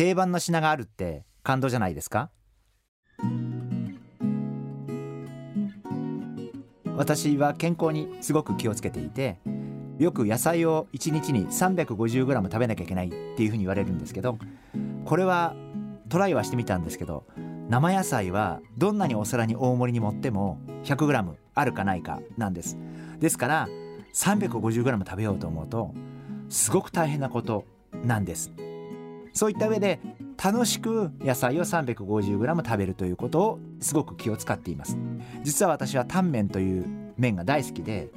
定番の品があるって感動じゃないですか？私は健康にすごく気をつけていてよく野菜を1日に 350g 食べなきゃいけないっていうふうに言われるんですけどこれはトライはしてみたんですけど生野菜はどんなにお皿に大盛りに盛っても 100g あるかないかなんです。ですから 350g 食べようと思うとすごく大変なことなんです。そういった上で楽しく野菜を 350g 食べるということをすごく気を使っています。実は私はタンメンという麺が大好きで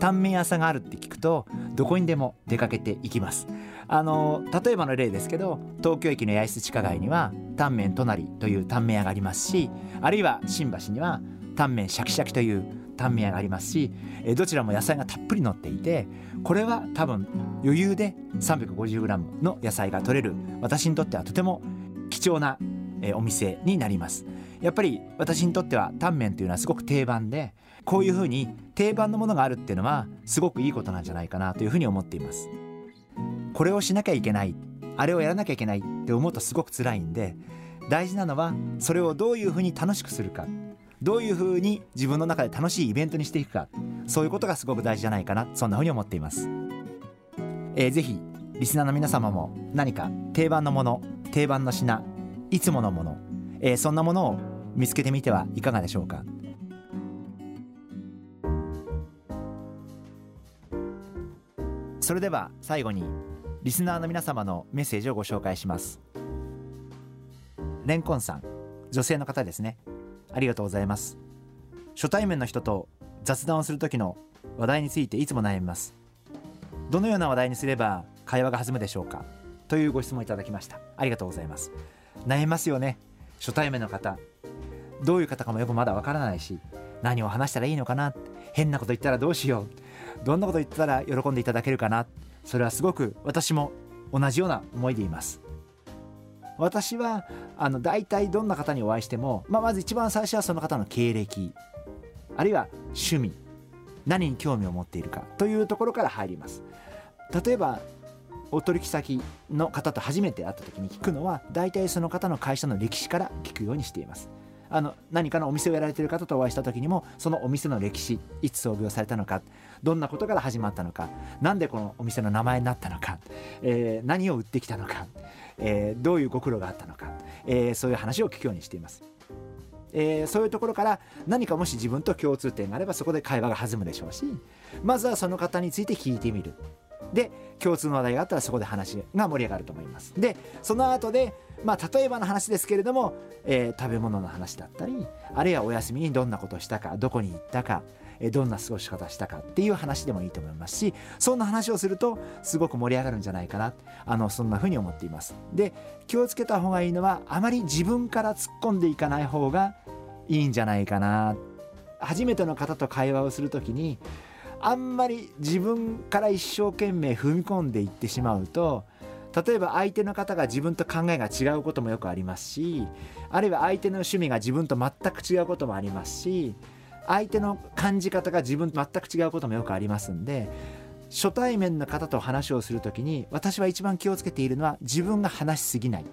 タンメン屋さんがあるって聞くとどこにでも出かけていきます。あの例えばの例ですけど東京駅の八重洲地下街にはタンメン隣というタンメン屋がありますしあるいは新橋にはタンメンシャキシャキというタンメン屋がありますしどちらも野菜がたっぷり乗っていてこれは多分余裕で 350g の野菜が取れる。私にとってはとても貴重なお店になります。やっぱり私にとってはタンメンというのはすごく定番でこういうふうに定番のものがあるっていうのはすごくいいことなんじゃないかなというふうに思っています。これをしなきゃいけないあれをやらなきゃいけないって思うとすごく辛いんで大事なのはそれをどういうふうに楽しくするか。どういうふうに自分の中で楽しいイベントにしていくか。そういうことがすごく大事じゃないかな。そんなふうに思っています、えー、ぜひリスナーの皆様も何か定番のもの定番の品いつものもの、えー、そんなものを見つけてみてはいかがでしょうか。それでは最後にリスナーの皆様のメッセージをご紹介します。レンコンさん女性の方ですね。ありがとうございます。初対面の人と雑談をする時の話題についていつも悩みます。どのような話題にすれば会話が弾むでしょうか？というご質問いただきました。ありがとうございます。悩みますよね。初対面の方。どういう方かもよくまだわからないし何を話したらいいのかな？変なこと言ったらどうしよう？どんなこと言ったら喜んでいただけるかな？それはすごく私も同じような思いでいます。私はあの大体どんな方にお会いしても、まあ、まず一番最初はその方の経歴あるいは趣味何に興味を持っているかというところから入ります。例えばお取引先の方と初めて会った時に聞くのは大体その方の会社の歴史から聞くようにしています。あの何かのお店をやられている方とお会いした時にもそのお店の歴史いつ創業されたのかどんなことから始まったのか何でこのお店の名前になったのか、えー、何を売ってきたのか、えー、どういうご苦労があったのか、えー、そういう話を聞くようにしています。えー、そういうところから何かもし自分と共通点があればそこで会話が弾むでしょうしまずはその方について聞いてみるで共通の話題があったらそこで話が盛り上がると思いますでその後でまあ例えばの話ですけれども、えー、食べ物の話だったりあるいはお休みにどんなことをしたかどこに行ったかどんな過ごし方したかっていう話でもいいと思いますしそんな話をするとすごく盛り上がるんじゃないかなあのそんな風に思っています。で気をつけた方がいいのはあまり自分から突っ込んでいかない方がいいんじゃないかな。初めての方と会話をする時にあんまり自分から一生懸命踏み込んでいってしまうと例えば相手の方が自分と考えが違うこともよくありますしあるいは相手の趣味が自分と全く違うこともありますし相手の感じ方が自分と全く違うこともよくありますんで初対面の方と話をする時に私は一番気をつけているのは自分が話しすぎない。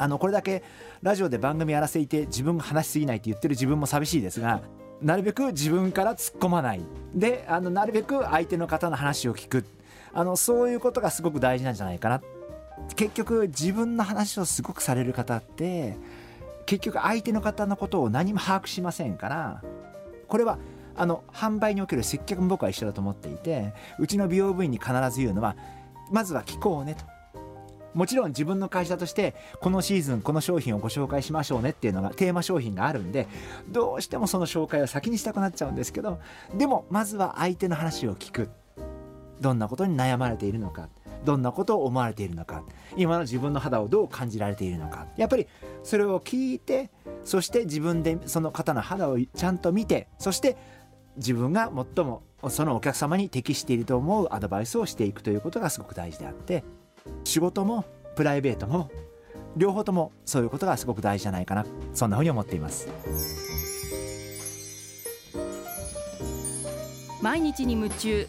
あのこれだけラジオで番組やらせていて自分が話しすぎないって言ってる自分も寂しいですがなるべく自分から突っ込まない。であのなるべく相手の方の話を聞くあのそういうことがすごく大事なんじゃないかな。結局自分の話をすごくされる方って結局相手の方のことを何も把握しませんからこれはあの販売における接客も僕は一緒だと思っていてうちの美容部員に必ず言うのはまずは聞こうねと。もちろん自分の会社としてこのシーズンこの商品をご紹介しましょうねっていうのがテーマ商品があるんでどうしてもその紹介を先にしたくなっちゃうんですけどでもまずは相手の話を聞く。どんなことに悩まれているのかどんなことを思われているのか今の自分の肌をどう感じられているのか。やっぱりそれを聞いてそして自分でその方の肌をちゃんと見てそして自分が最もそのお客様に適していると思うアドバイスをしていくということがすごく大事であって仕事もプライベートも両方ともそういうことがすごく大事じゃないかな。そんなふうに思っています。毎日に夢中。